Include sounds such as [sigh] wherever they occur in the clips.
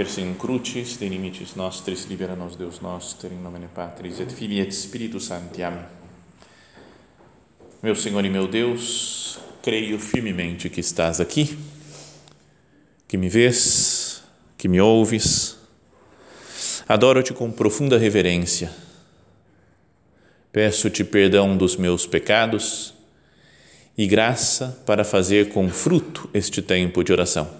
Persim crucis de limites nostris libera nos Deus noster in nomine Patris et Filii et Spiritus Sancti. Amém. Meu Senhor e meu Deus, creio firmemente que estás aqui, que me vês, que me ouves. Adoro-te com profunda reverência. Peço-te perdão dos meus pecados e graça para fazer com fruto este tempo de oração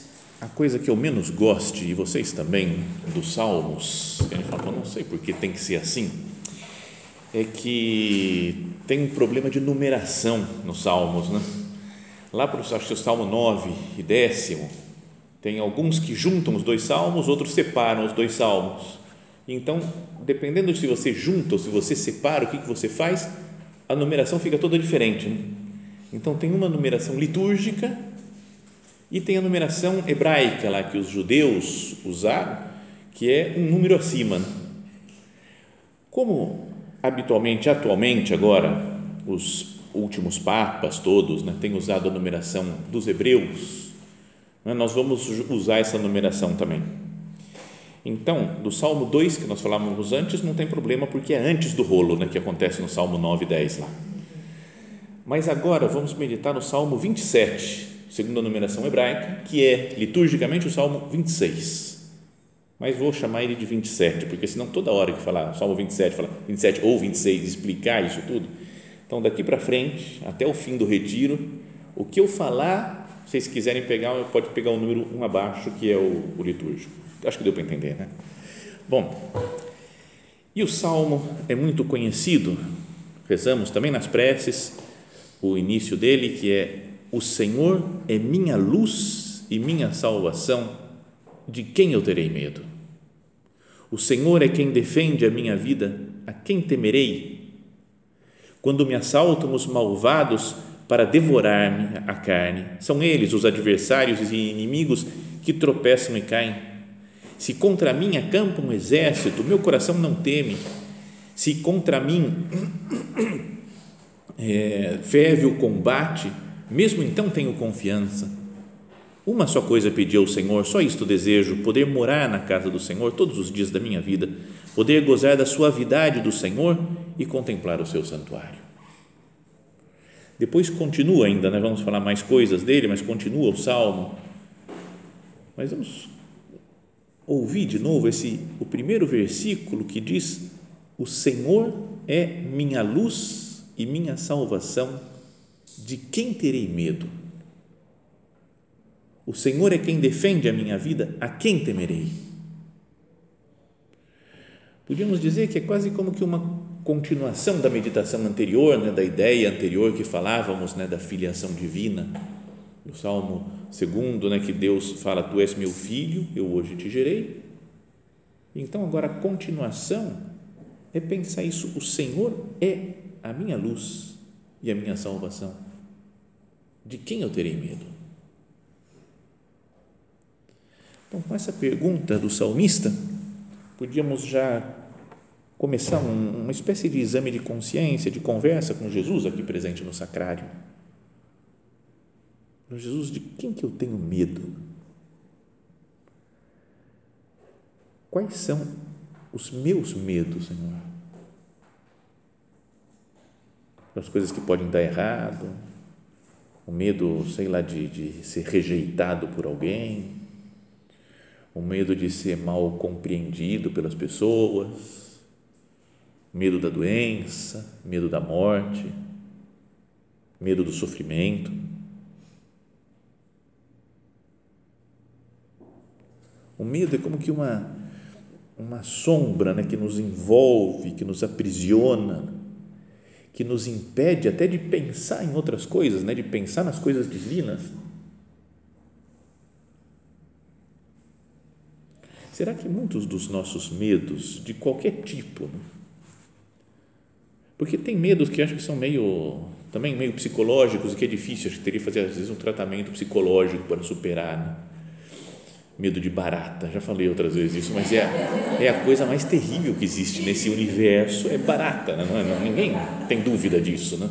a coisa que eu menos goste, e vocês também, dos salmos, ele fala, não sei porque tem que ser assim, é que tem um problema de numeração nos salmos, né? Lá para acho que o salmo 9 e décimo, tem alguns que juntam os dois salmos, outros separam os dois salmos. Então, dependendo de se você junta ou se você separa, o que, que você faz, a numeração fica toda diferente. Né? Então, tem uma numeração litúrgica e tem a numeração hebraica lá que os judeus usaram, que é um número acima. Como habitualmente, atualmente, agora, os últimos papas todos né, têm usado a numeração dos hebreus, né, nós vamos usar essa numeração também. Então, do Salmo 2, que nós falávamos antes, não tem problema, porque é antes do rolo, né, que acontece no Salmo 9 e 10 lá. Mas agora vamos meditar no Salmo 27, segundo a numeração hebraica, que é liturgicamente o Salmo 26. Mas vou chamar ele de 27, porque senão toda hora que falar Salmo 27, falar 27 ou 26, explicar isso tudo. Então, daqui para frente, até o fim do retiro, o que eu falar, vocês quiserem pegar, pode pegar o número um abaixo, que é o, o litúrgico. Acho que deu para entender, né? Bom, e o Salmo é muito conhecido, rezamos também nas preces, o início dele, que é o Senhor é minha luz e minha salvação, de quem eu terei medo? O Senhor é quem defende a minha vida, a quem temerei? Quando me assaltam os malvados para devorar-me a carne, são eles os adversários e inimigos que tropeçam e caem. Se contra mim acampa um exército, meu coração não teme. Se contra mim é, [coughs] ferve o combate, mesmo então tenho confiança. Uma só coisa pedi ao Senhor, só isto desejo: poder morar na casa do Senhor todos os dias da minha vida, poder gozar da suavidade do Senhor e contemplar o seu santuário. Depois continua ainda, né? vamos falar mais coisas dele, mas continua o salmo. Mas vamos ouvir de novo esse o primeiro versículo que diz: O Senhor é minha luz e minha salvação de quem terei medo? O Senhor é quem defende a minha vida, a quem temerei? Podíamos dizer que é quase como que uma continuação da meditação anterior, né, da ideia anterior que falávamos né, da filiação divina, no Salmo 2, né, que Deus fala: Tu és meu filho, eu hoje te gerei. Então, agora a continuação é pensar isso: o Senhor é a minha luz e a minha salvação de quem eu terei medo? Então, com essa pergunta do salmista, podíamos já começar um, uma espécie de exame de consciência, de conversa com Jesus aqui presente no sacrário. Jesus, de quem que eu tenho medo? Quais são os meus medos, Senhor? As coisas que podem dar errado, o medo, sei lá, de, de ser rejeitado por alguém, o medo de ser mal compreendido pelas pessoas, medo da doença, medo da morte, medo do sofrimento. O medo é como que uma, uma sombra né, que nos envolve, que nos aprisiona que nos impede até de pensar em outras coisas, né? de pensar nas coisas divinas. será que muitos dos nossos medos, de qualquer tipo, né? porque tem medos que acho que são meio, também meio psicológicos e que é difícil, acho que teria que fazer às vezes um tratamento psicológico para superar, né? Medo de barata, já falei outras vezes isso, mas é, é a coisa mais terrível que existe nesse universo, é barata, né? não é, não, ninguém tem dúvida disso, né?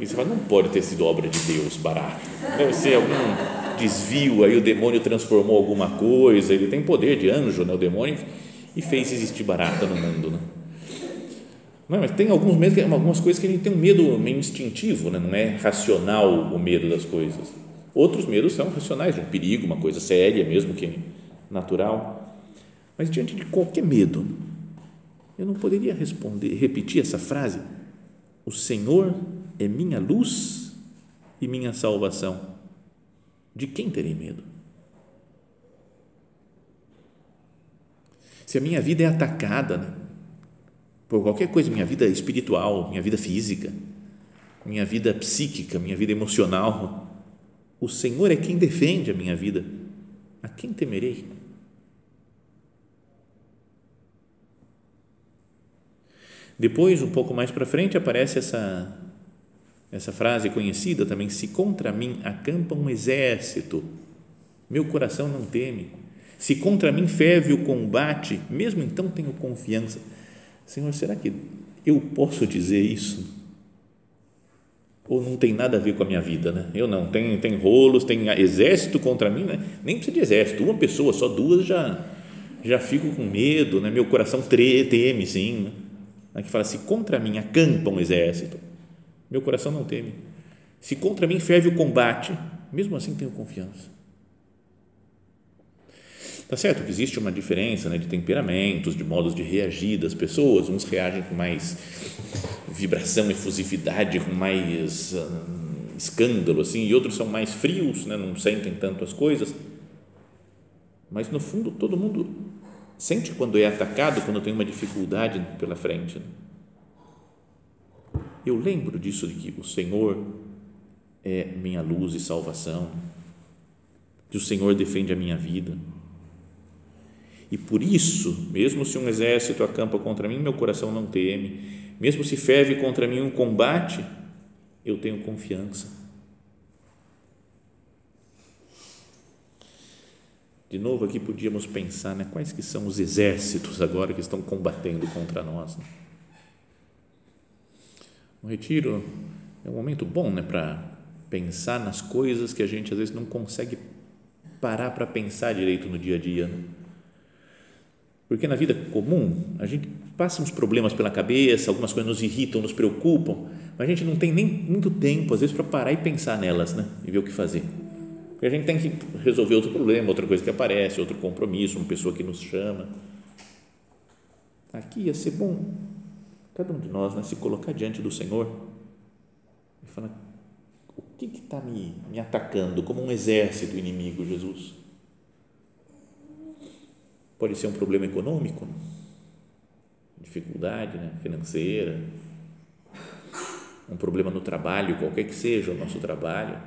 E você fala, não pode ter sido obra de Deus barata, deve ser algum desvio, aí o demônio transformou alguma coisa, ele tem poder de anjo, né? o demônio, e fez existir barata no mundo, né? Não, mas tem alguns medos, algumas coisas que a gente tem um medo meio instintivo, né? não é racional o medo das coisas Outros medos são racionais, de um perigo, uma coisa séria mesmo que natural. Mas diante de qualquer medo, eu não poderia responder, repetir essa frase: O Senhor é minha luz e minha salvação. De quem terei medo? Se a minha vida é atacada né, por qualquer coisa, minha vida espiritual, minha vida física, minha vida psíquica, minha vida emocional, o Senhor é quem defende a minha vida. A quem temerei? Depois, um pouco mais para frente, aparece essa essa frase conhecida também: se contra mim acampa um exército, meu coração não teme. Se contra mim ferve o combate, mesmo então tenho confiança. Senhor, será que eu posso dizer isso? Ou não tem nada a ver com a minha vida, né? Eu não, tem, tem rolos, tem exército contra mim, né? Nem precisa de exército, uma pessoa, só duas já já fico com medo, né? Meu coração teme, sim. Né? Aqui fala se contra mim acampa um exército, meu coração não teme. Se contra mim ferve o combate, mesmo assim tenho confiança. Tá certo que existe uma diferença né, de temperamentos, de modos de reagir das pessoas. Uns reagem com mais vibração, efusividade, com mais uh, escândalo, assim, e outros são mais frios, né, não sentem tanto as coisas. Mas no fundo todo mundo sente quando é atacado, quando tem uma dificuldade pela frente. Né? Eu lembro disso de que o Senhor é minha luz e salvação, que o Senhor defende a minha vida e por isso, mesmo se um exército acampa contra mim, meu coração não teme. Mesmo se ferve contra mim um combate, eu tenho confiança. De novo aqui podíamos pensar, né, quais que são os exércitos agora que estão combatendo contra nós. Né? O retiro é um momento bom, né, para pensar nas coisas que a gente às vezes não consegue parar para pensar direito no dia a dia. Né? Porque na vida comum, a gente passa uns problemas pela cabeça, algumas coisas nos irritam, nos preocupam, mas a gente não tem nem muito tempo, às vezes, para parar e pensar nelas né? e ver o que fazer. Porque a gente tem que resolver outro problema, outra coisa que aparece, outro compromisso, uma pessoa que nos chama. Aqui ia ser bom cada um de nós né, se colocar diante do Senhor e falar: o que está me, me atacando como um exército inimigo, Jesus? Pode ser um problema econômico, dificuldade né, financeira, um problema no trabalho, qualquer que seja o nosso trabalho.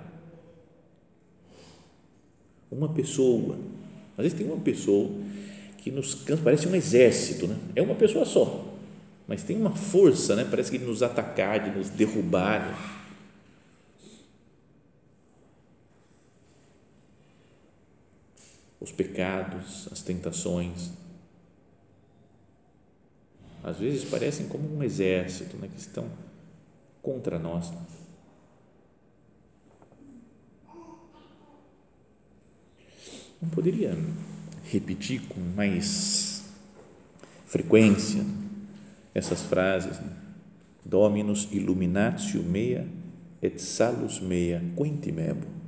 Uma pessoa, às vezes tem uma pessoa que nos cansa, parece um exército, né? é uma pessoa só, mas tem uma força, né? parece que de nos atacar, de nos derrubar. Né? Os pecados, as tentações. Às vezes parecem como um exército né, que estão contra nós. Não poderia repetir com mais frequência essas frases? Né? Dominus illuminatio mea et salus mea quintimebo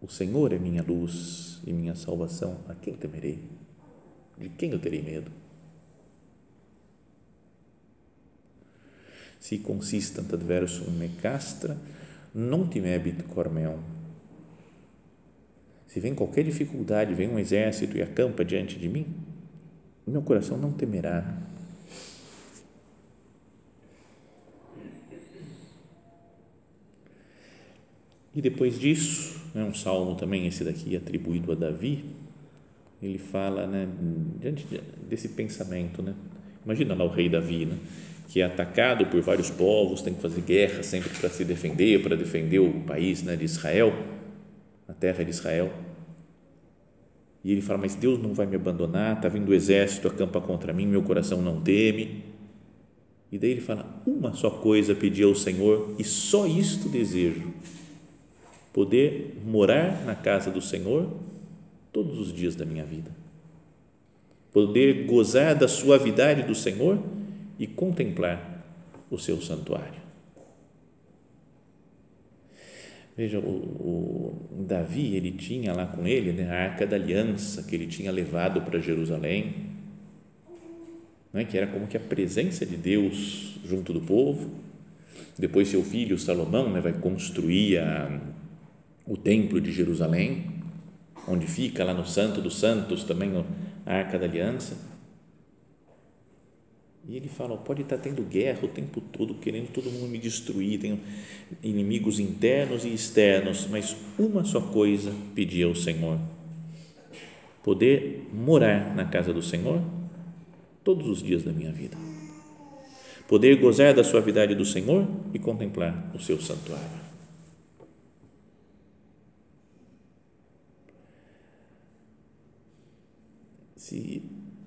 o Senhor é minha luz e minha salvação. A quem temerei? De quem eu terei medo? Si consistent adversum me castra, non timebit cor meum. Se vem qualquer dificuldade, vem um exército e acampa diante de mim, meu coração não temerá. E depois disso, é um salmo também, esse daqui atribuído a Davi, ele fala, né, diante desse pensamento, né? Imagina lá o rei Davi, né? que é atacado por vários povos, tem que fazer guerra sempre para se defender, para defender o país né, de Israel, a terra de Israel. E ele fala: Mas Deus não vai me abandonar, está vindo o exército, acampa contra mim, meu coração não teme. E daí ele fala: Uma só coisa pedi ao Senhor, e só isto desejo: poder morar na casa do Senhor todos os dias da minha vida. Poder gozar da suavidade do Senhor e contemplar o seu santuário. Veja, o, o, Davi, ele tinha lá com ele né, a arca da aliança que ele tinha levado para Jerusalém, né, que era como que a presença de Deus junto do povo. Depois, seu filho Salomão né, vai construir a, o templo de Jerusalém, onde fica lá no Santo dos Santos também a arca da aliança. E ele fala: pode estar tendo guerra o tempo todo, querendo todo mundo me destruir, tenho inimigos internos e externos, mas uma só coisa pedi ao Senhor: poder morar na casa do Senhor todos os dias da minha vida, poder gozar da suavidade do Senhor e contemplar o seu santuário. Se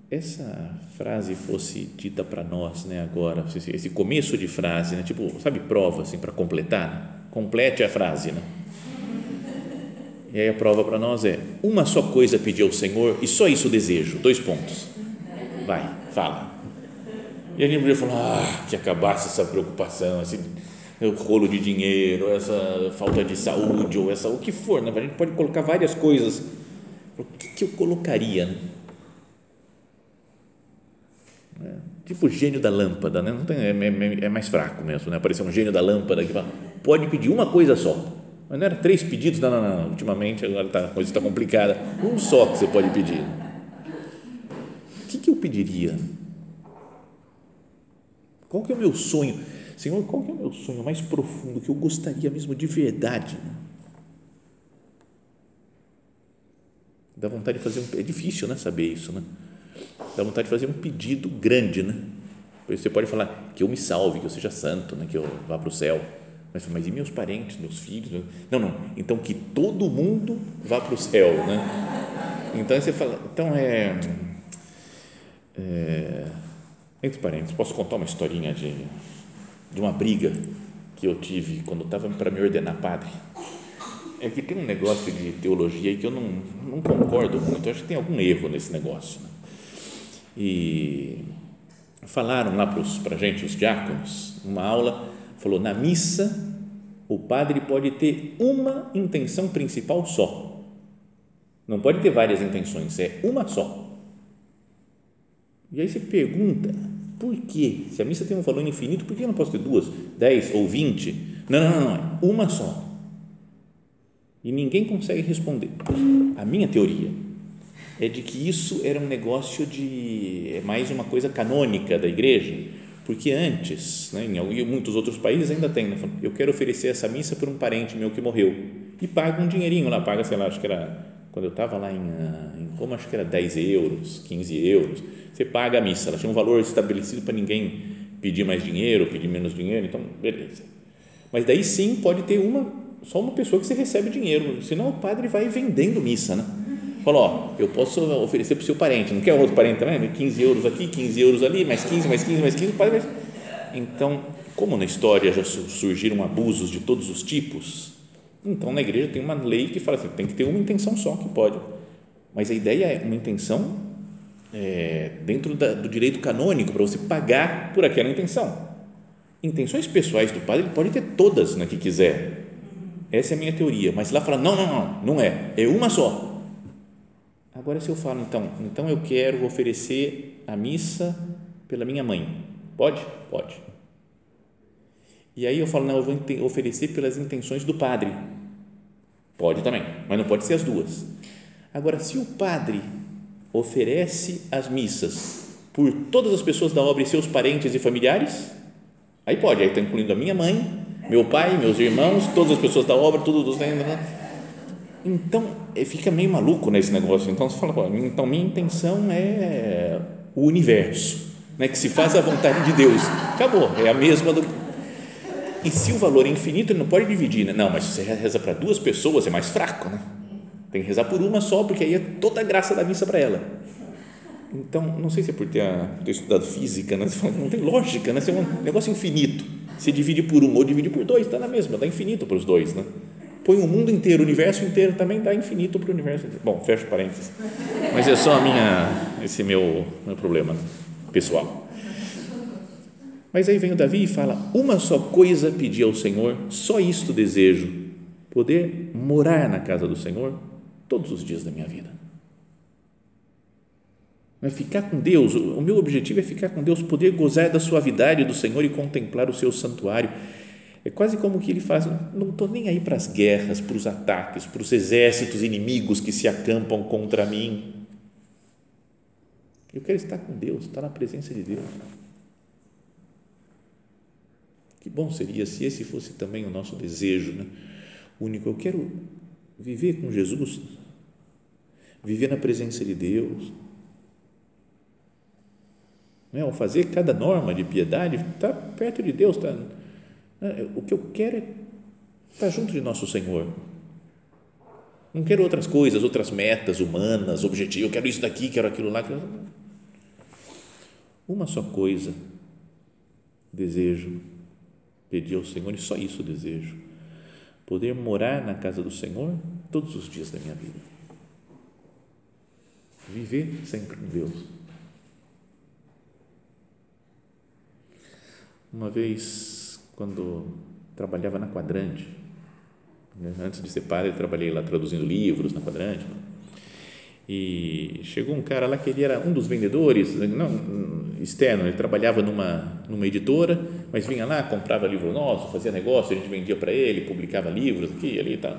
essa frase fosse dita para nós, né, agora, esse começo de frase, né, tipo, sabe, prova, assim, para completar, né? complete a frase, né? E aí a prova para nós é: uma só coisa pedir ao Senhor e só isso desejo. Dois pontos. Vai, fala. E a gente podia falar: ah, que acabasse essa preocupação, esse rolo de dinheiro, essa falta de saúde, ou essa, o que for, né? A gente pode colocar várias coisas. O que, que eu colocaria, né? É, tipo gênio da lâmpada, né? Não tem, é, é, é, mais fraco mesmo, né? Apareceu um gênio da lâmpada que fala, pode pedir uma coisa só. Mas não era três pedidos? Não, não, não. Ultimamente agora tá, a coisa está complicada. Um só que você pode pedir. O que, que eu pediria? Qual que é o meu sonho? Senhor, qual que é o meu sonho mais profundo que eu gostaria mesmo de verdade? Dá vontade de fazer um. É difícil, né? Saber isso, né? Dá vontade de fazer um pedido grande, né? Você pode falar que eu me salve, que eu seja santo, né? que eu vá para o céu. Mas, mas e meus parentes, meus filhos? Não, não. Então que todo mundo vá para o céu, né? Então você fala, então é, é entre parentes, posso contar uma historinha de, de uma briga que eu tive quando estava para me ordenar padre. É que tem um negócio de teologia aí que eu não, não concordo muito. Eu acho que tem algum erro nesse negócio. Né? E falaram lá para a gente, os diáconos, uma aula, falou, na missa o padre pode ter uma intenção principal só. Não pode ter várias intenções, é uma só. E aí você pergunta, por quê? Se a missa tem um valor infinito, por que eu não posso ter duas, dez ou vinte? Não, não, não, não, é uma só. E ninguém consegue responder. A minha teoria é de que isso era um negócio de é mais uma coisa canônica da igreja, porque antes, né, em muitos outros países ainda tem, né, eu quero oferecer essa missa para um parente meu que morreu e paga um dinheirinho lá, paga, sei lá, acho que era quando eu estava lá em, ah, em Roma, acho que era 10 euros, 15 euros, você paga a missa, ela tinha um valor estabelecido para ninguém pedir mais dinheiro, pedir menos dinheiro, então beleza. Mas daí sim pode ter uma, só uma pessoa que você recebe dinheiro, senão o padre vai vendendo missa, né? Falou, ó, eu posso oferecer para o seu parente, não quer outro parente também? 15 euros aqui, 15 euros ali, mais 15, mais 15, mais 15, mais... Então, como na história já surgiram abusos de todos os tipos, então na igreja tem uma lei que fala assim, tem que ter uma intenção só que pode. Mas a ideia é uma intenção é, dentro da, do direito canônico para você pagar por aquela intenção. Intenções pessoais do padre, ele pode ter todas na né, que quiser. Essa é a minha teoria. Mas lá fala, não, não, não, não é. É uma só Agora, se eu falo, então, então eu quero oferecer a missa pela minha mãe, pode? Pode. E aí eu falo, não, eu vou oferecer pelas intenções do padre, pode também, mas não pode ser as duas. Agora, se o padre oferece as missas por todas as pessoas da obra e seus parentes e familiares, aí pode, aí está incluindo a minha mãe, meu pai, meus irmãos, todas as pessoas da obra, tudo dos. Então, eh, fica meio maluco nesse negócio. Então, você fala, então minha intenção é o universo, né, que se faz a vontade de Deus. Acabou, é a mesma do. E se o valor é infinito, ele não pode dividir, né? Não, mas se você reza para duas pessoas, é mais fraco, né? Tem que rezar por uma só, porque aí é toda a graça da missa para ela. Então, não sei se é por ter, por ter estudado física, né? Fala, não tem lógica, né? Isso é um negócio infinito. Se divide por um ou divide por dois, está na mesma, dá infinito para os dois, né? Põe o mundo inteiro, o universo inteiro também dá infinito para o universo inteiro. Bom, fecho parênteses. Mas é só a minha, esse meu, meu problema pessoal. Mas aí vem o Davi e fala: Uma só coisa pedi ao Senhor, só isto desejo, poder morar na casa do Senhor todos os dias da minha vida. É ficar com Deus, o meu objetivo é ficar com Deus, poder gozar da suavidade do Senhor e contemplar o seu santuário. É quase como que ele faz, não estou nem aí para as guerras, para os ataques, para os exércitos inimigos que se acampam contra mim. Eu quero estar com Deus, estar na presença de Deus. Que bom seria se esse fosse também o nosso desejo, né? único. Eu quero viver com Jesus, viver na presença de Deus. Não é? Ao fazer cada norma de piedade, está perto de Deus. Tá, né? O que eu quero é estar junto de nosso Senhor. Não quero outras coisas, outras metas humanas, objetivos. Eu quero isso daqui, quero aquilo lá. Quero... Uma só coisa desejo pedir ao Senhor, e só isso desejo: poder morar na casa do Senhor todos os dias da minha vida. Viver sempre com Deus. Uma vez, quando trabalhava na Quadrante, né, antes de ser padre, trabalhei lá traduzindo livros na Quadrante. E chegou um cara lá que ele era um dos vendedores, não externo, ele trabalhava numa, numa editora mas vinha lá, comprava livro nosso, fazia negócio, a gente vendia para ele, publicava livros aqui, ali e tal.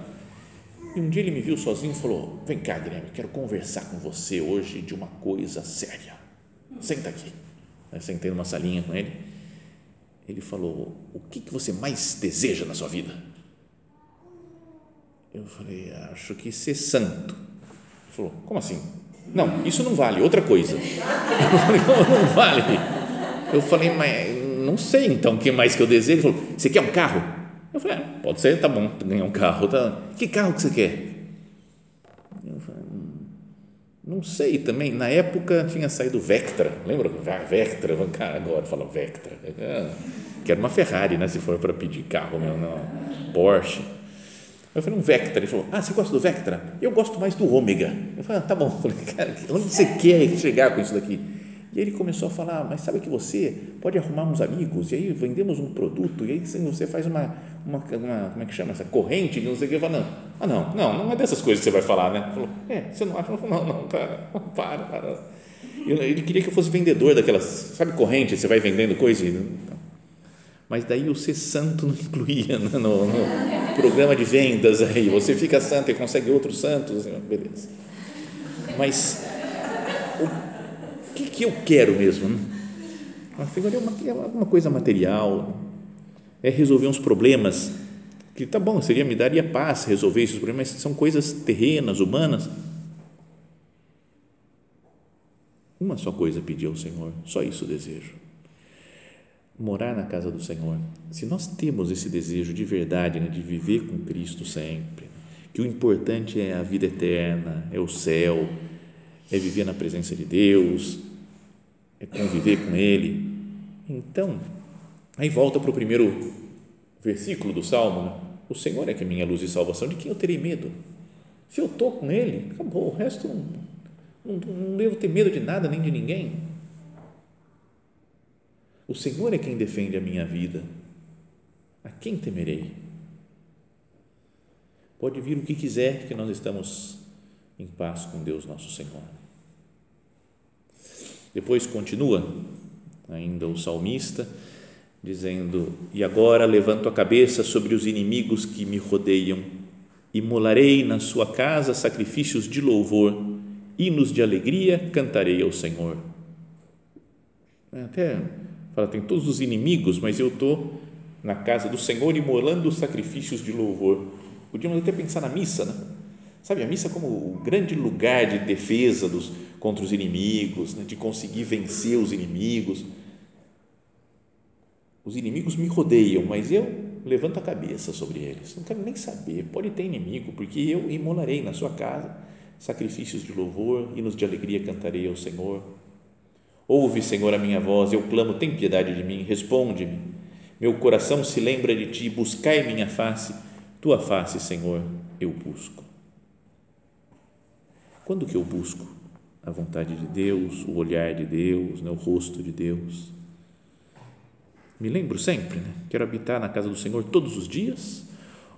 E um dia ele me viu sozinho e falou: Vem cá, Guilherme, quero conversar com você hoje de uma coisa séria. Senta aqui. Eu sentei numa salinha com ele. Ele falou: O que, que você mais deseja na sua vida? Eu falei: Acho que ser santo. Ele falou: Como assim? Não, isso não vale, outra coisa. [laughs] Eu falei: Não vale. Eu falei: Mas não sei então o que mais que eu desejo. Ele falou, você quer um carro? Eu falei, ah, pode ser, tá bom, ganhar um carro. Tá. Que carro que você quer? Não sei também. Na época tinha saído Vectra, lembra? Vectra, agora fala Vectra. Quero uma Ferrari, né? Se for para pedir carro, meu, não. Porsche. Eu falei, um Vectra. Ele falou, ah, você gosta do Vectra? Eu gosto mais do Ômega. Eu falei, ah, tá bom. Eu falei, cara, onde você quer chegar com isso daqui? E ele começou a falar, mas sabe que você pode arrumar uns amigos, e aí vendemos um produto, e aí você faz uma, uma, uma como é que chama essa, corrente, não sei o que, eu falo, não, ah não, não, não é dessas coisas que você vai falar, né? Falou, é, você não acha? Não, não, cara, [laughs] para, para. Ele queria que eu fosse vendedor daquelas, sabe corrente, você vai vendendo coisa, mas daí o ser santo não [laughs] incluía no, no, no programa de vendas aí, você fica santo e consegue outros santos, beleza. Mas que, que eu quero mesmo? Né? Agora é uma, é coisa material, é resolver uns problemas que tá bom, seria me daria paz resolver esses problemas, mas são coisas terrenas, humanas. Uma só coisa pedi ao Senhor, só isso desejo. Morar na casa do Senhor. Se nós temos esse desejo de verdade, né, de viver com Cristo sempre, que o importante é a vida eterna, é o céu, é viver na presença de Deus, é conviver com Ele. Então, aí volta para o primeiro versículo do Salmo: né? O Senhor é que é minha luz e salvação, de quem eu terei medo? Se eu estou com Ele, acabou, o resto não, não, não devo ter medo de nada nem de ninguém. O Senhor é quem defende a minha vida. A quem temerei? Pode vir o que quiser, que nós estamos em paz com Deus nosso Senhor. Depois continua ainda o salmista dizendo: E agora levanto a cabeça sobre os inimigos que me rodeiam, imolarei na sua casa sacrifícios de louvor, hinos de alegria cantarei ao Senhor. É, até fala, tem todos os inimigos, mas eu estou na casa do Senhor imolando sacrifícios de louvor. Podíamos até pensar na missa, né? Sabe, a missa como o grande lugar de defesa dos, contra os inimigos, né, de conseguir vencer os inimigos. Os inimigos me rodeiam, mas eu levanto a cabeça sobre eles. Não quero nem saber. Pode ter inimigo, porque eu imolarei na sua casa sacrifícios de louvor, hinos de alegria cantarei ao Senhor. Ouve, Senhor, a minha voz, eu clamo, tem piedade de mim, responde-me. Meu coração se lembra de ti, buscai minha face, tua face, Senhor, eu busco. Quando que eu busco a vontade de Deus, o olhar de Deus, né, o rosto de Deus? Me lembro sempre, né? quero habitar na casa do Senhor todos os dias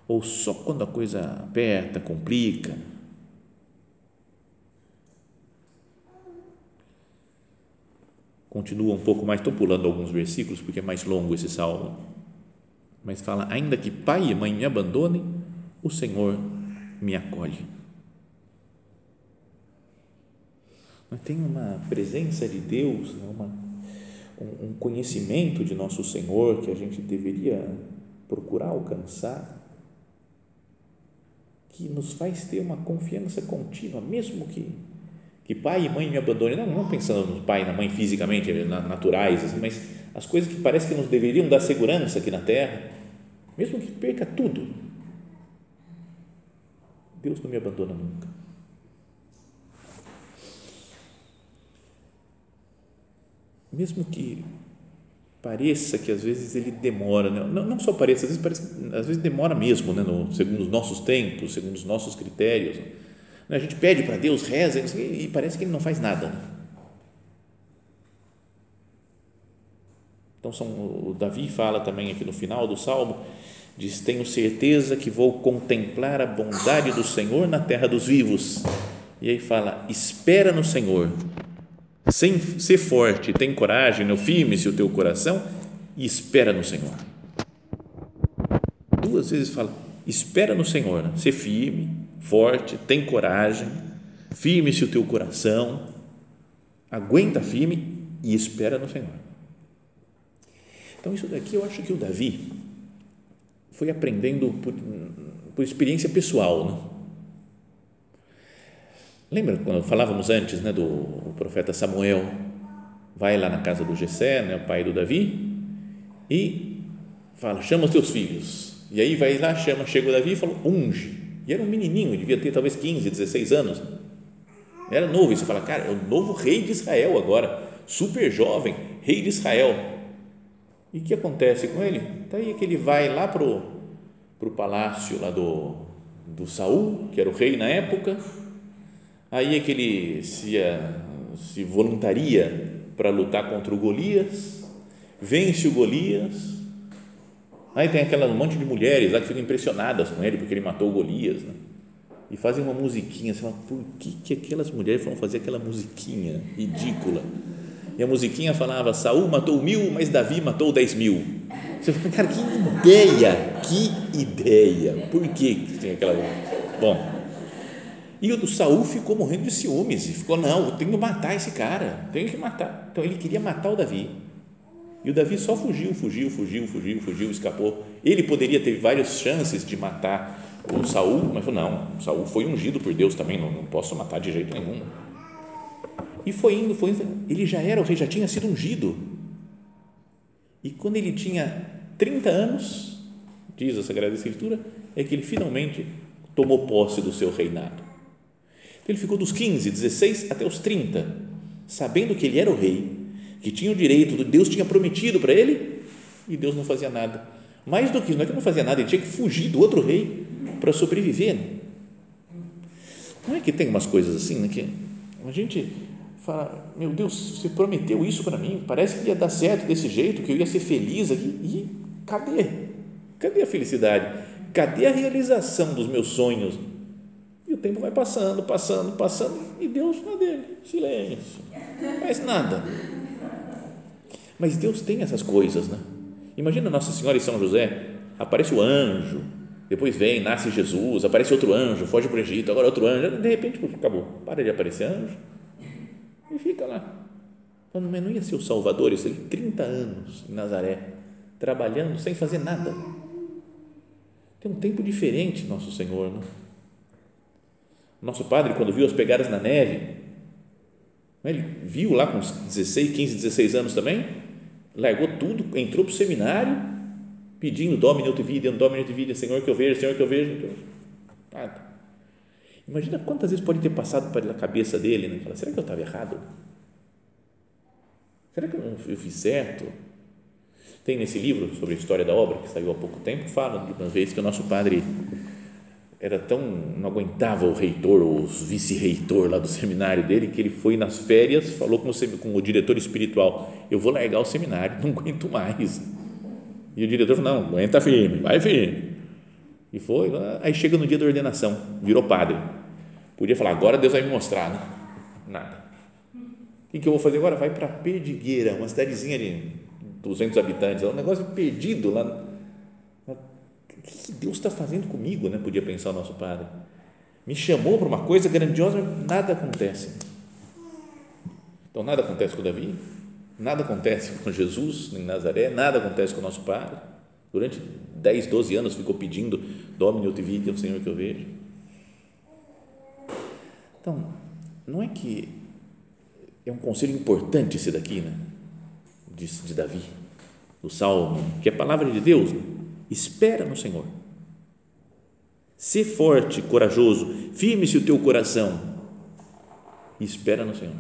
ou só quando a coisa aperta, complica, continua um pouco mais, estou pulando alguns versículos porque é mais longo esse salmo, mas fala: ainda que pai e mãe me abandonem, o Senhor me acolhe. Mas tem uma presença de Deus, né, uma, um conhecimento de nosso Senhor que a gente deveria procurar alcançar, que nos faz ter uma confiança contínua, mesmo que que pai e mãe me abandonem, não, não pensando no pai e na mãe fisicamente, naturais, assim, mas as coisas que parece que nos deveriam dar segurança aqui na terra, mesmo que perca tudo, Deus não me abandona nunca. Mesmo que pareça que às vezes ele demora, né? não, não só pareça, às vezes, parece, às vezes demora mesmo, né? no, segundo os nossos tempos, segundo os nossos critérios. Né? A gente pede para Deus, reza, e parece que ele não faz nada. Então, são, o Davi fala também aqui no final do salmo, diz: Tenho certeza que vou contemplar a bondade do Senhor na terra dos vivos. E aí fala: Espera no Senhor, sem ser forte, tem coragem, não firme-se o teu coração e espera no Senhor. Duas vezes fala: Espera no Senhor, ser firme, forte, tem coragem, firme-se o teu coração, aguenta firme e espera no Senhor. Então, isso daqui eu acho que o Davi foi aprendendo por, por experiência pessoal. Né? Lembra quando falávamos antes né, do profeta Samuel? Vai lá na casa do Jessé, né, o pai do Davi, e fala: chama os teus filhos. E aí vai lá, chama, chega o Davi e fala: unge e era um menininho, devia ter talvez 15, 16 anos. Era novo. E você fala, cara, é o novo rei de Israel agora, super jovem, rei de Israel. E o que acontece com ele? Daí tá que ele vai lá para o palácio lá do, do Saul, que era o rei na época. Aí é que ele se, se voluntaria para lutar contra o Golias, vence o Golias, Aí tem aquela um monte de mulheres lá que ficam impressionadas com ele porque ele matou o Golias, né? E fazem uma musiquinha, fala, por que, que aquelas mulheres vão fazer aquela musiquinha ridícula? E a musiquinha falava, Saul matou mil, mas Davi matou dez mil. Você fala, cara, que ideia, que ideia. Por que tem aquela. Bom, e o Saul ficou morrendo de ciúmes e ficou, não, eu tenho que matar esse cara, tenho que matar. Então ele queria matar o Davi. E o Davi só fugiu, fugiu, fugiu, fugiu, fugiu, escapou. Ele poderia ter várias chances de matar o Saul, mas falou, não, Saul foi ungido por Deus também, não, não posso matar de jeito nenhum. E foi indo, foi indo, ele já era o rei, já tinha sido ungido. E quando ele tinha 30 anos, diz a Sagrada Escritura, é que ele finalmente tomou posse do seu reinado. Ele ficou dos 15, 16 até os 30, sabendo que ele era o rei, que tinha o direito, Deus tinha prometido para ele e Deus não fazia nada. Mais do que isso, não é que não fazia nada, ele tinha que fugir do outro rei para sobreviver. Não é que tem umas coisas assim, né, que a gente fala, meu Deus, você prometeu isso para mim, parece que ia dar certo desse jeito, que eu ia ser feliz aqui, e cadê? Cadê a felicidade? Cadê a realização dos meus sonhos? O tempo vai passando, passando, passando, e Deus não é dele, silêncio, faz nada mas Deus tem essas coisas, né? Imagina Nossa Senhora e São José, aparece o anjo, depois vem, nasce Jesus, aparece outro anjo, foge para o Egito, agora outro anjo, de repente acabou, para de aparecer anjo e fica lá. Mas não ia ser o Salvador, isso aí, 30 anos em Nazaré, trabalhando sem fazer nada. Tem um tempo diferente, nosso Senhor, não? Nosso padre, quando viu as pegadas na neve, ele viu lá com 16, 15, 16 anos também, largou tudo, entrou para o seminário, pedindo Domine ut videm, Domine ut videm, Senhor que eu vejo, Senhor que eu vejo. Nada. Imagina quantas vezes pode ter passado pela cabeça dele, né? Fala, será que eu estava errado? Será que eu fiz certo? Tem nesse livro sobre a história da obra, que saiu há pouco tempo, fala de uma vez que o nosso padre era tão, não aguentava o reitor, o vice-reitor lá do seminário dele, que ele foi nas férias, falou com o, com o diretor espiritual, eu vou largar o seminário, [laughs] não aguento mais. E o diretor falou, não, aguenta firme, vai firme. E foi, aí chega no dia da ordenação, virou padre. Podia falar, agora Deus vai me mostrar, né? Nada. O que eu vou fazer agora? Vai para Perdigueira, uma cidadezinha de 200 habitantes, é um negócio perdido lá. Que Deus está fazendo comigo, né? Podia pensar o nosso padre. Me chamou para uma coisa grandiosa, nada acontece. Então, nada acontece com Davi, nada acontece com Jesus em Nazaré, nada acontece com o nosso padre. Durante 10, 12 anos ficou pedindo Domine ut vite, o Senhor que eu vejo. Então, não é que é um conselho importante esse daqui, né? de, de Davi, o Salmo, que é a palavra de Deus, né? Espera no Senhor. Sê forte, corajoso, firme-se o teu coração e espera no Senhor.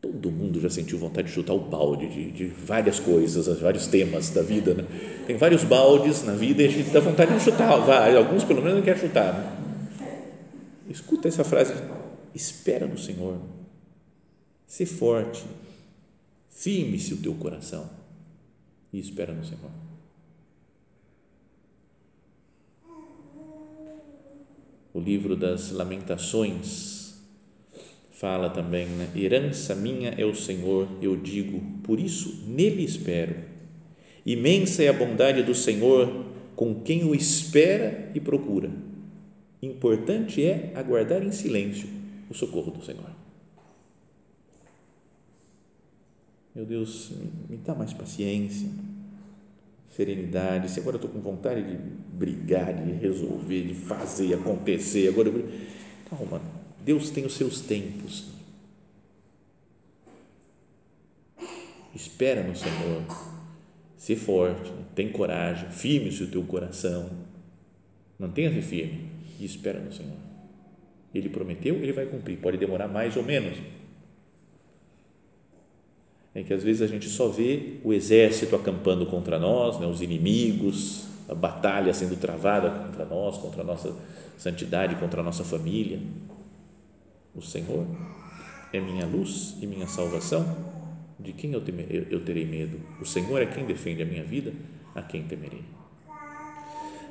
Todo mundo já sentiu vontade de chutar o balde de, de várias coisas, vários temas da vida. Né? Tem vários baldes na vida e a gente dá vontade de chutar, vários, alguns pelo menos não quer chutar. Né? Escuta essa frase: espera no Senhor Sê forte, firme-se o teu coração e espera no Senhor. O livro das Lamentações fala também, né? herança minha é o Senhor, eu digo, por isso nele espero. Imensa é a bondade do Senhor com quem o espera e procura. Importante é aguardar em silêncio o socorro do Senhor. Meu Deus, me dá mais paciência, serenidade. Se agora eu estou com vontade de brigar, de resolver, de fazer acontecer, agora eu... calma. Deus tem os seus tempos. Espera no Senhor. Se forte, tem coragem, firme-se o teu coração. Mantenha-se firme e espera no Senhor. Ele prometeu, ele vai cumprir. Pode demorar mais ou menos é que às vezes a gente só vê o exército acampando contra nós, né, os inimigos, a batalha sendo travada contra nós, contra a nossa santidade, contra a nossa família. O Senhor é minha luz e minha salvação. De quem eu, temerei, eu terei medo? O Senhor é quem defende a minha vida, a quem temerei?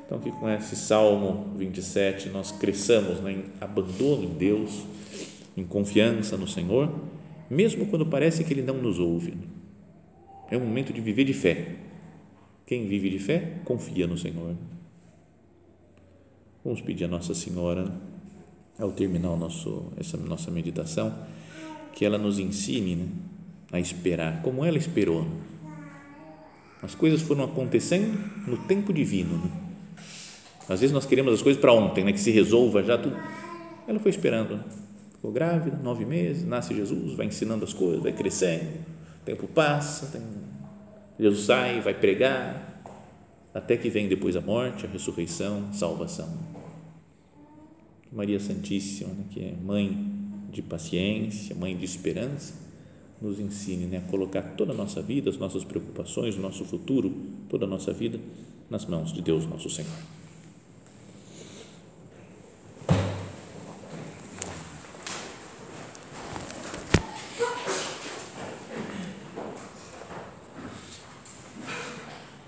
Então, que com esse Salmo 27 nós cresçamos né, em abandono em Deus, em confiança no Senhor mesmo quando parece que Ele não nos ouve. É um momento de viver de fé. Quem vive de fé, confia no Senhor. Vamos pedir a Nossa Senhora, ao terminar o nosso, essa nossa meditação, que ela nos ensine né, a esperar, como ela esperou. As coisas foram acontecendo no tempo divino. Né? Às vezes nós queremos as coisas para ontem, né, que se resolva já tudo. Ela foi esperando. Ficou grávida, nove meses, nasce Jesus, vai ensinando as coisas, vai crescendo, o tempo passa, tem, Jesus sai, vai pregar, até que vem depois a morte, a ressurreição, salvação. Maria Santíssima, né, que é mãe de paciência, mãe de esperança, nos ensine né, a colocar toda a nossa vida, as nossas preocupações, o nosso futuro, toda a nossa vida nas mãos de Deus, nosso Senhor.